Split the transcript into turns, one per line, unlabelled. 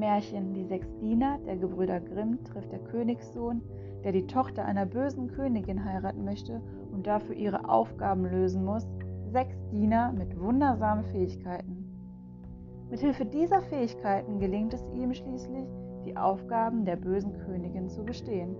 Märchen Die sechs Diener der Gebrüder Grimm trifft der Königssohn, der die Tochter einer bösen Königin heiraten möchte und dafür ihre Aufgaben lösen muss, sechs Diener mit wundersamen Fähigkeiten. Mithilfe dieser Fähigkeiten gelingt es ihm schließlich, die Aufgaben der bösen Königin zu bestehen.